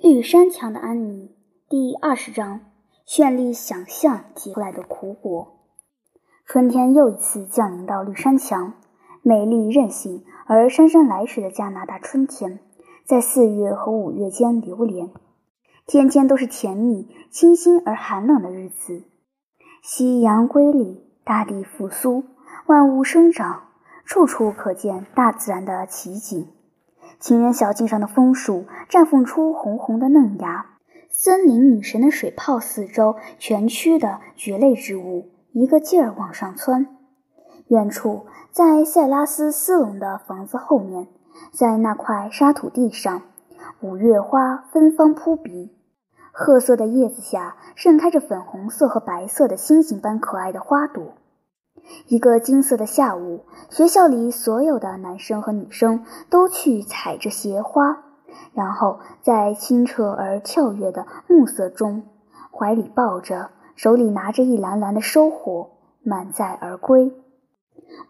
绿山墙的安妮，第二十章：绚丽想象结出来的苦果。春天又一次降临到绿山墙，美丽任性而姗姗来迟的加拿大春天，在四月和五月间流连，天天都是甜蜜、清新而寒冷的日子。夕阳归里，大地复苏，万物生长，处处可见大自然的奇景。情人小径上的枫树绽放出红红的嫩芽，森林女神的水泡四周蜷曲的蕨类植物一个劲儿往上窜。远处，在塞拉斯斯隆的房子后面，在那块沙土地上，五月花芬芳扑鼻，褐色的叶子下盛开着粉红色和白色的星星般可爱的花朵。一个金色的下午，学校里所有的男生和女生都去采这些花，然后在清澈而跳跃的暮色中，怀里抱着，手里拿着一篮篮的收获，满载而归。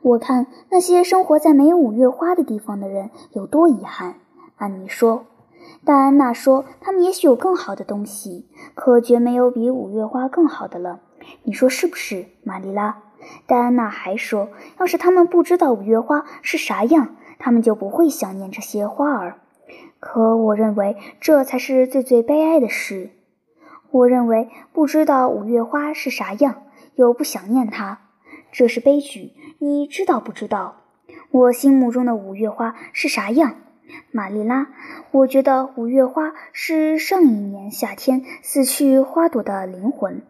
我看那些生活在没有五月花的地方的人有多遗憾。安妮说：“戴安娜说，他们也许有更好的东西，可绝没有比五月花更好的了。你说是不是，玛丽拉？”戴安娜还说：“要是他们不知道五月花是啥样，他们就不会想念这些花儿。可我认为这才是最最悲哀的事。我认为不知道五月花是啥样，又不想念它，这是悲剧。你知道不知道？我心目中的五月花是啥样，玛丽拉？我觉得五月花是上一年夏天死去花朵的灵魂，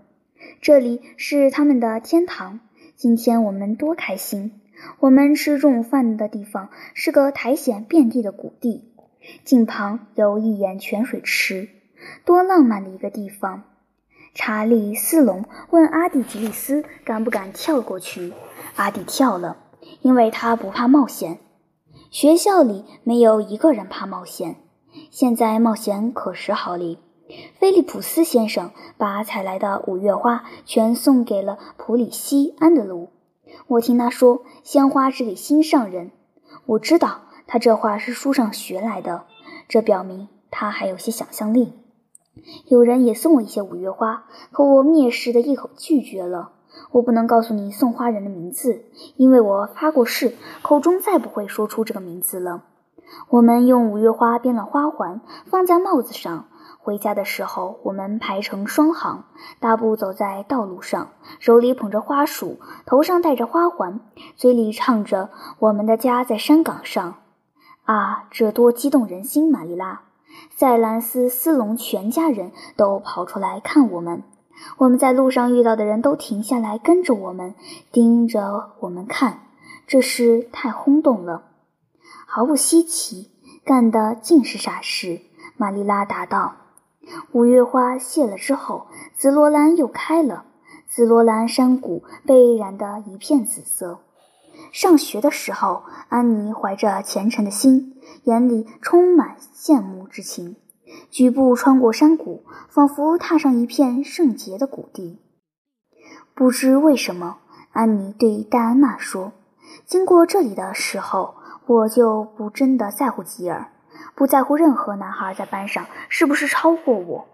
这里是他们的天堂。”今天我们多开心！我们吃中午饭的地方是个苔藓遍地的谷地，近旁有一眼泉水池，多浪漫的一个地方！查理斯隆问阿蒂吉利斯敢不敢跳过去，阿蒂跳了，因为他不怕冒险。学校里没有一个人怕冒险，现在冒险可是好哩。菲利普斯先生把采来的五月花全送给了普里西安德鲁。我听他说，鲜花是给心上人。我知道他这话是书上学来的，这表明他还有些想象力。有人也送我一些五月花，可我蔑视的一口拒绝了。我不能告诉你送花人的名字，因为我发过誓，口中再不会说出这个名字了。我们用五月花编了花环，放在帽子上。回家的时候，我们排成双行，大步走在道路上，手里捧着花束，头上戴着花环，嘴里唱着“我们的家在山岗上”。啊，这多激动人心！玛丽拉，塞兰斯斯隆全家人都跑出来看我们。我们在路上遇到的人都停下来跟着我们，盯着我们看。这事太轰动了，毫不稀奇，干的尽是傻事。玛丽拉答道。五月花谢了之后，紫罗兰又开了。紫罗兰山谷被染得一片紫色。上学的时候，安妮怀着虔诚的心，眼里充满羡慕之情，举步穿过山谷，仿佛踏上一片圣洁的谷地。不知为什么，安妮对戴安娜说：“经过这里的时候，我就不真的在乎吉尔。”不在乎任何男孩在班上是不是超过我，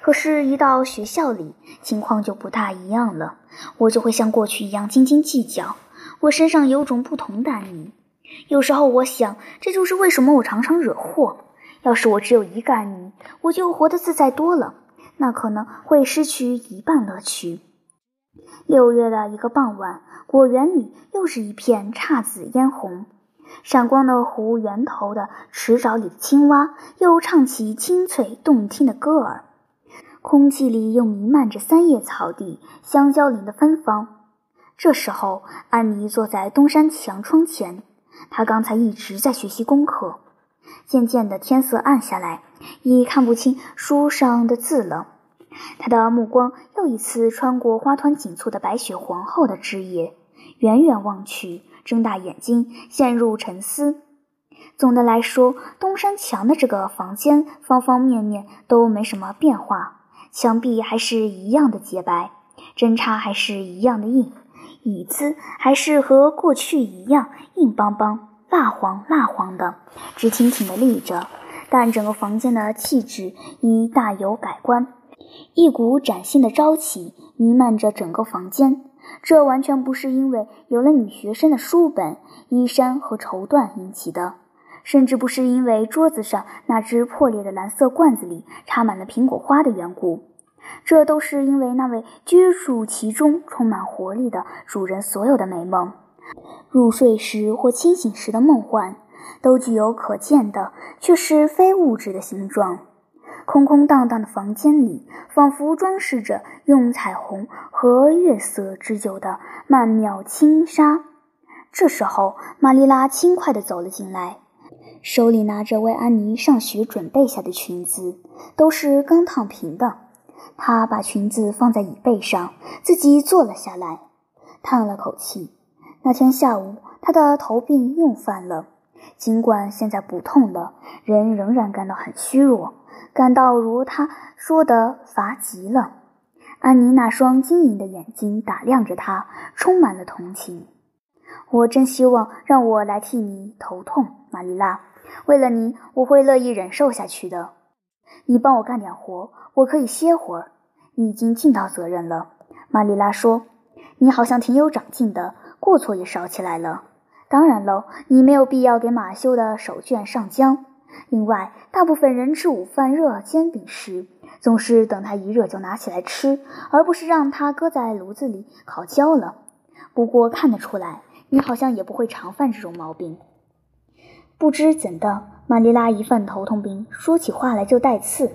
可是，一到学校里，情况就不大一样了。我就会像过去一样斤斤计较。我身上有种不同的安妮。有时候我想，这就是为什么我常常惹祸。要是我只有一个安妮，我就活得自在多了。那可能会失去一半乐趣。六月的一个傍晚，果园里又是一片姹紫嫣红。闪光的湖源头的池沼里的青蛙又唱起清脆动听的歌儿，空气里又弥漫着三叶草地、香蕉林的芬芳。这时候，安妮坐在东山墙窗前，她刚才一直在学习功课。渐渐的，天色暗下来，已看不清书上的字了。她的目光又一次穿过花团锦簇的白雪皇后的枝叶，远远望去。睁大眼睛，陷入沉思。总的来说，东山墙的这个房间方方面面都没什么变化，墙壁还是一样的洁白，针插还是一样的硬，椅子还是和过去一样硬邦邦、蜡黄蜡黄的，直挺挺的立着。但整个房间的气质已大有改观，一股崭新的朝气弥漫着整个房间。这完全不是因为有了女学生的书本、衣衫和绸缎引起的，甚至不是因为桌子上那只破裂的蓝色罐子里插满了苹果花的缘故。这都是因为那位居住其中、充满活力的主人所有的美梦。入睡时或清醒时的梦幻，都具有可见的，却是非物质的形状。空空荡荡的房间里，仿佛装饰着用彩虹和月色织就的曼妙轻纱。这时候，玛丽拉轻快地走了进来，手里拿着为安妮上学准备下的裙子，都是刚烫平的。她把裙子放在椅背上，自己坐了下来，叹了口气。那天下午，她的头病又犯了。尽管现在不痛了，人仍然感到很虚弱，感到如他说的乏极了。安妮那双晶莹的眼睛打量着他，充满了同情。我真希望让我来替你头痛，玛丽拉。为了你，我会乐意忍受下去的。你帮我干点活，我可以歇会儿。你已经尽到责任了，玛丽拉说。你好像挺有长进的。过错也少起来了。当然喽，你没有必要给马修的手绢上浆。另外，大部分人吃午饭热煎饼时，总是等它一热就拿起来吃，而不是让它搁在炉子里烤焦了。不过看得出来，你好像也不会常犯这种毛病。不知怎的，玛丽拉一犯头痛病，说起话来就带刺。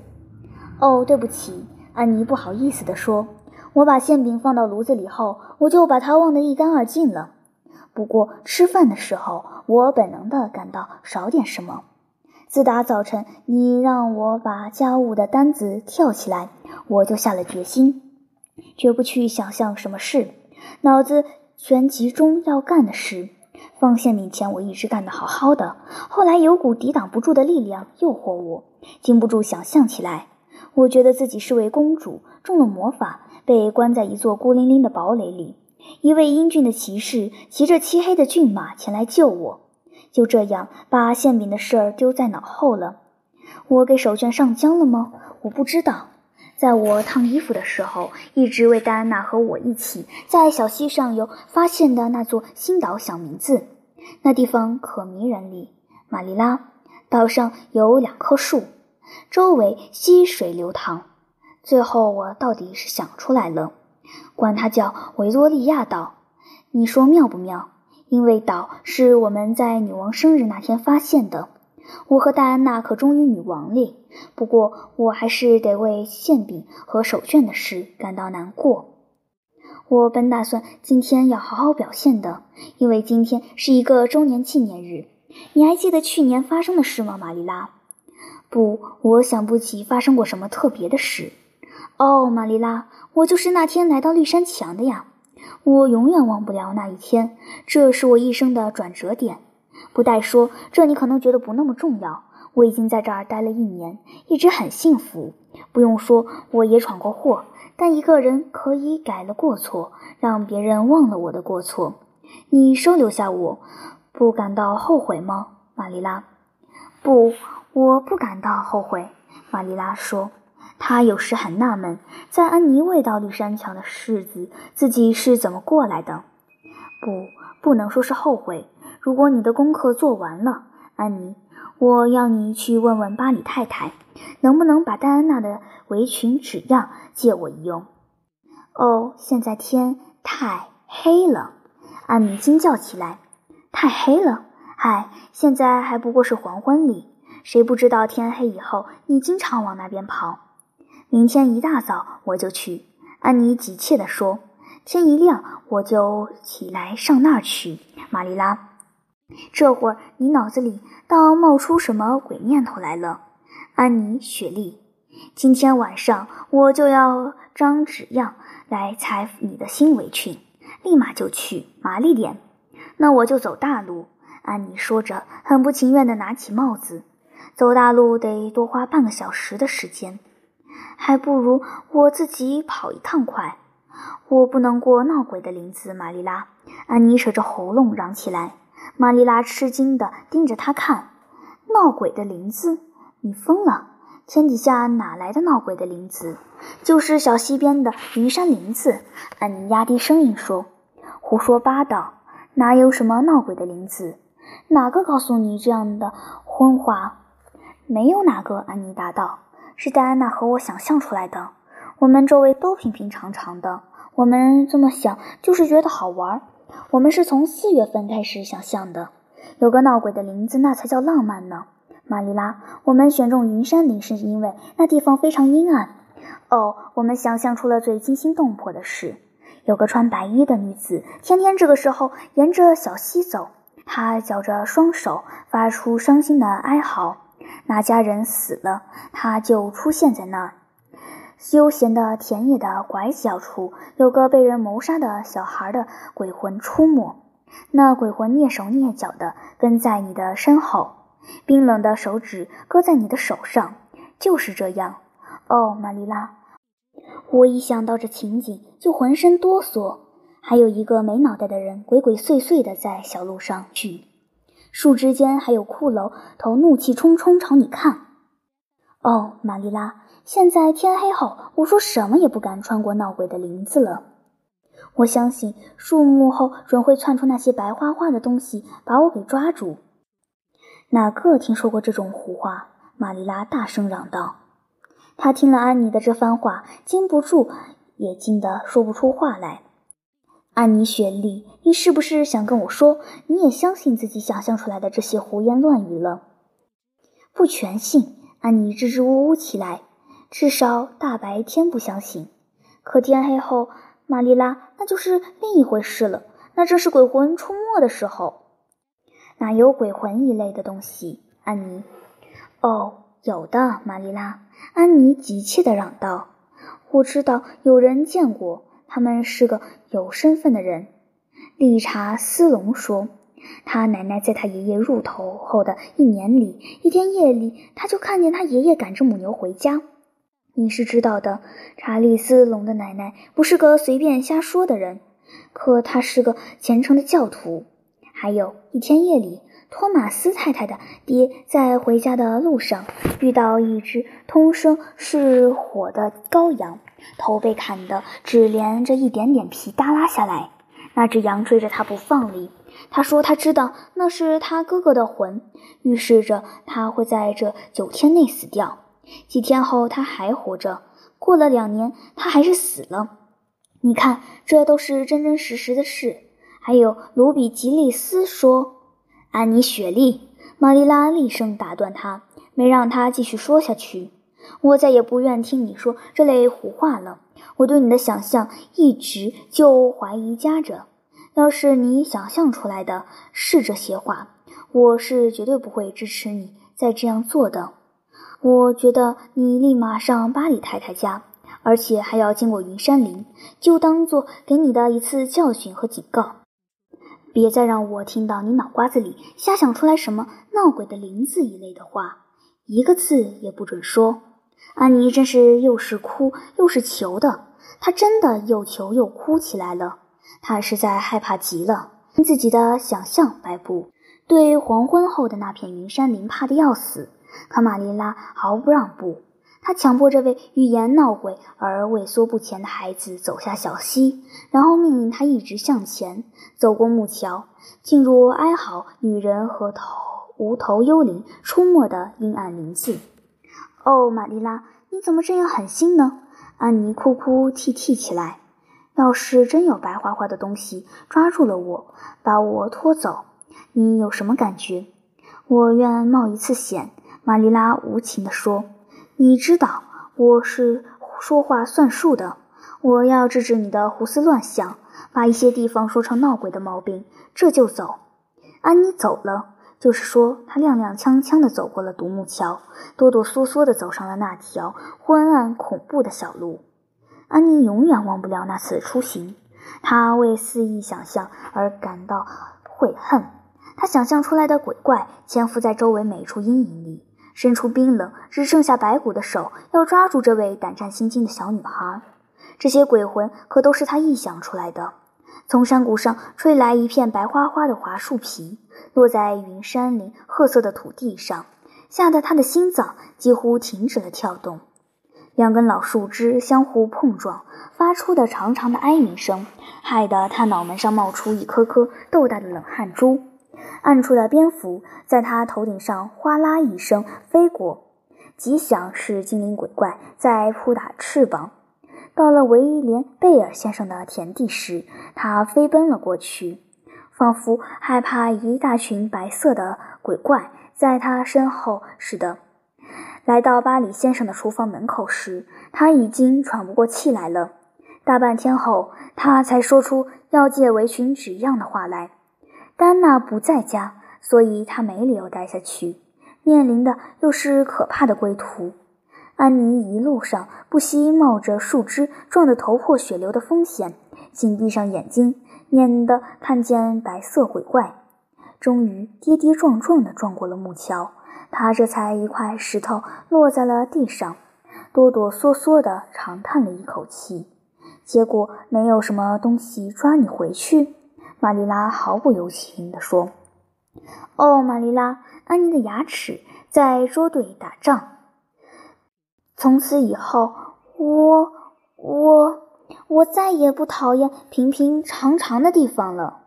哦，对不起，安妮不好意思地说。我把馅饼放到炉子里后，我就把它忘得一干二净了。不过吃饭的时候，我本能地感到少点什么。自打早晨你让我把家务的单子跳起来，我就下了决心，绝不去想象什么事，脑子全集中要干的事。放馅饼前，我一直干得好好的，后来有股抵挡不住的力量诱惑我，禁不住想象起来。我觉得自己是位公主，中了魔法。被关在一座孤零零的堡垒里，一位英俊的骑士骑着漆黑的骏马前来救我。就这样，把馅饼的事儿丢在脑后了。我给手绢上浆了吗？我不知道。在我烫衣服的时候，一直为戴安娜和我一起在小溪上游发现的那座新岛小名字，那地方可迷人哩。玛丽拉，岛上有两棵树，周围溪水流淌。最后，我到底是想出来了，管它叫维多利亚岛。你说妙不妙？因为岛是我们在女王生日那天发现的。我和戴安娜可忠于女王哩。不过，我还是得为馅饼和手绢的事感到难过。我本打算今天要好好表现的，因为今天是一个周年纪念日。你还记得去年发生的事吗，玛丽拉？不，我想不起发生过什么特别的事。哦，玛丽拉，我就是那天来到绿山墙的呀！我永远忘不了那一天，这是我一生的转折点。不待说，这你可能觉得不那么重要。我已经在这儿待了一年，一直很幸福。不用说，我也闯过祸，但一个人可以改了过错，让别人忘了我的过错。你收留下我，不感到后悔吗，玛丽拉？不，我不感到后悔。玛丽拉说。他有时很纳闷，在安妮未到绿山墙的日子，自己是怎么过来的。不，不能说是后悔。如果你的功课做完了，安妮，我要你去问问巴里太太，能不能把戴安娜的围裙纸样借我一用。哦，现在天太黑了，安妮惊叫起来。太黑了？嗨，现在还不过是黄昏里。谁不知道天黑以后，你经常往那边跑？明天一大早我就去，安妮急切地说。天一亮我就起来上那儿去。玛丽拉，这会儿你脑子里倒冒出什么鬼念头来了？安妮，雪莉，今天晚上我就要张纸样来裁你的新围裙，立马就去，麻利点。那我就走大路。安妮说着，很不情愿地拿起帽子。走大路得多花半个小时的时间。还不如我自己跑一趟快。我不能过闹鬼的林子，玛丽拉。安妮扯着喉咙嚷起来。玛丽拉吃惊地盯着他看。闹鬼的林子？你疯了！天底下哪来的闹鬼的林子？就是小溪边的云山林子。安妮压低声音说：“胡说八道，哪有什么闹鬼的林子？哪个告诉你这样的昏话？没有哪个。”安妮答道：“是戴安娜和我想象出来的。我们周围都平平常常的，我们这么想就是觉得好玩。我们是从四月份开始想象的，有个闹鬼的林子，那才叫浪漫呢。”玛丽拉，我们选中云山林是因为那地方非常阴暗。哦，我们想象出了最惊心动魄的事：有个穿白衣的女子，天天这个时候沿着小溪走，她绞着双手，发出伤心的哀嚎。那家人死了，他就出现在那儿。悠闲的田野的拐角处，有个被人谋杀的小孩的鬼魂出没，那鬼魂蹑手蹑脚地跟在你的身后。冰冷的手指搁在你的手上，就是这样。哦，玛丽拉，我一想到这情景就浑身哆嗦。还有一个没脑袋的人鬼鬼祟祟地在小路上去，树枝间还有骷髅头怒气冲冲朝你看。哦，玛丽拉，现在天黑后，我说什么也不敢穿过闹鬼的林子了。我相信树木后准会窜出那些白花花的东西，把我给抓住。哪个听说过这种胡话？玛丽拉大声嚷道。他听了安妮的这番话，禁不住也惊得说不出话来。安妮·雪莉，你是不是想跟我说，你也相信自己想象出来的这些胡言乱语了？不全信。安妮支支吾吾起来。至少大白天不相信，可天黑后，玛丽拉，那就是另一回事了。那正是鬼魂出没的时候。哪有鬼魂一类的东西？安妮，哦，有的，玛丽拉。安妮急切地嚷道：“我知道有人见过，他们是个有身份的人。”理查·斯隆说：“他奶奶在他爷爷入头后的一年里，一天夜里，他就看见他爷爷赶着母牛回家。你是知道的，查理斯隆的奶奶不是个随便瞎说的人，可她是个虔诚的教徒。”还有一天夜里，托马斯太太的爹在回家的路上遇到一只通声是火的羔羊，头被砍得只连着一点点皮耷拉下来。那只羊追着他不放离。他说他知道那是他哥哥的魂，预示着他会在这九天内死掉。几天后他还活着，过了两年他还是死了。你看，这都是真真实实的事。还有卢比吉利斯说：“安妮·雪莉。”玛丽拉厉声打断他，没让他继续说下去。我再也不愿听你说这类胡话了。我对你的想象一直就怀疑加着。要是你想象出来的是这些话，我是绝对不会支持你再这样做的。我觉得你立马上巴里太太家，而且还要经过云山林，就当做给你的一次教训和警告。别再让我听到你脑瓜子里瞎想出来什么闹鬼的林子一类的话，一个字也不准说。安妮真是又是哭又是求的，她真的又求又哭起来了。她实在害怕极了，自己的想象摆布，对黄昏后的那片云山林怕得要死。可玛丽拉毫不让步。他强迫这位欲言闹鬼而畏缩不前的孩子走下小溪，然后命令他一直向前，走过木桥，进入哀嚎女人和头无头幽灵出没的阴暗林子。哦，玛丽拉，你怎么这样狠心呢？安妮哭哭啼啼起来。要是真有白花花的东西抓住了我，把我拖走，你有什么感觉？我愿冒一次险。玛丽拉无情地说。你知道我是说话算数的，我要制止你的胡思乱想，把一些地方说成闹鬼的毛病，这就走。安妮走了，就是说她踉踉跄跄地走过了独木桥，哆哆嗦嗦地走上了那条昏暗恐怖的小路。安妮永远忘不了那次出行，她为肆意想象而感到悔恨。她想象出来的鬼怪潜伏在周围每处阴影里。伸出冰冷、只剩下白骨的手，要抓住这位胆战心惊的小女孩。这些鬼魂可都是他臆想出来的。从山谷上吹来一片白花花的桦树皮，落在云山林褐色的土地上，吓得他的心脏几乎停止了跳动。两根老树枝相互碰撞，发出的长长的哀鸣声，害得他脑门上冒出一颗颗豆大的冷汗珠。暗处的蝙蝠在他头顶上哗啦一声飞过，极像是精灵鬼怪在扑打翅膀。到了威廉贝尔先生的田地时，他飞奔了过去，仿佛害怕一大群白色的鬼怪在他身后似的。来到巴里先生的厨房门口时，他已经喘不过气来了。大半天后，他才说出要借围裙纸样的话来。丹娜不在家，所以他没理由待下去，面临的又是可怕的归途。安妮一路上不惜冒着树枝撞得头破血流的风险，紧闭上眼睛，免得看见白色鬼怪。终于跌跌撞撞地撞过了木桥，他这才一块石头落在了地上，哆哆嗦嗦地长叹了一口气。结果没有什么东西抓你回去，玛丽拉毫不留情地说：“哦，玛丽拉，安妮的牙齿在捉对打仗。”从此以后，我我我再也不讨厌平平常常的地方了。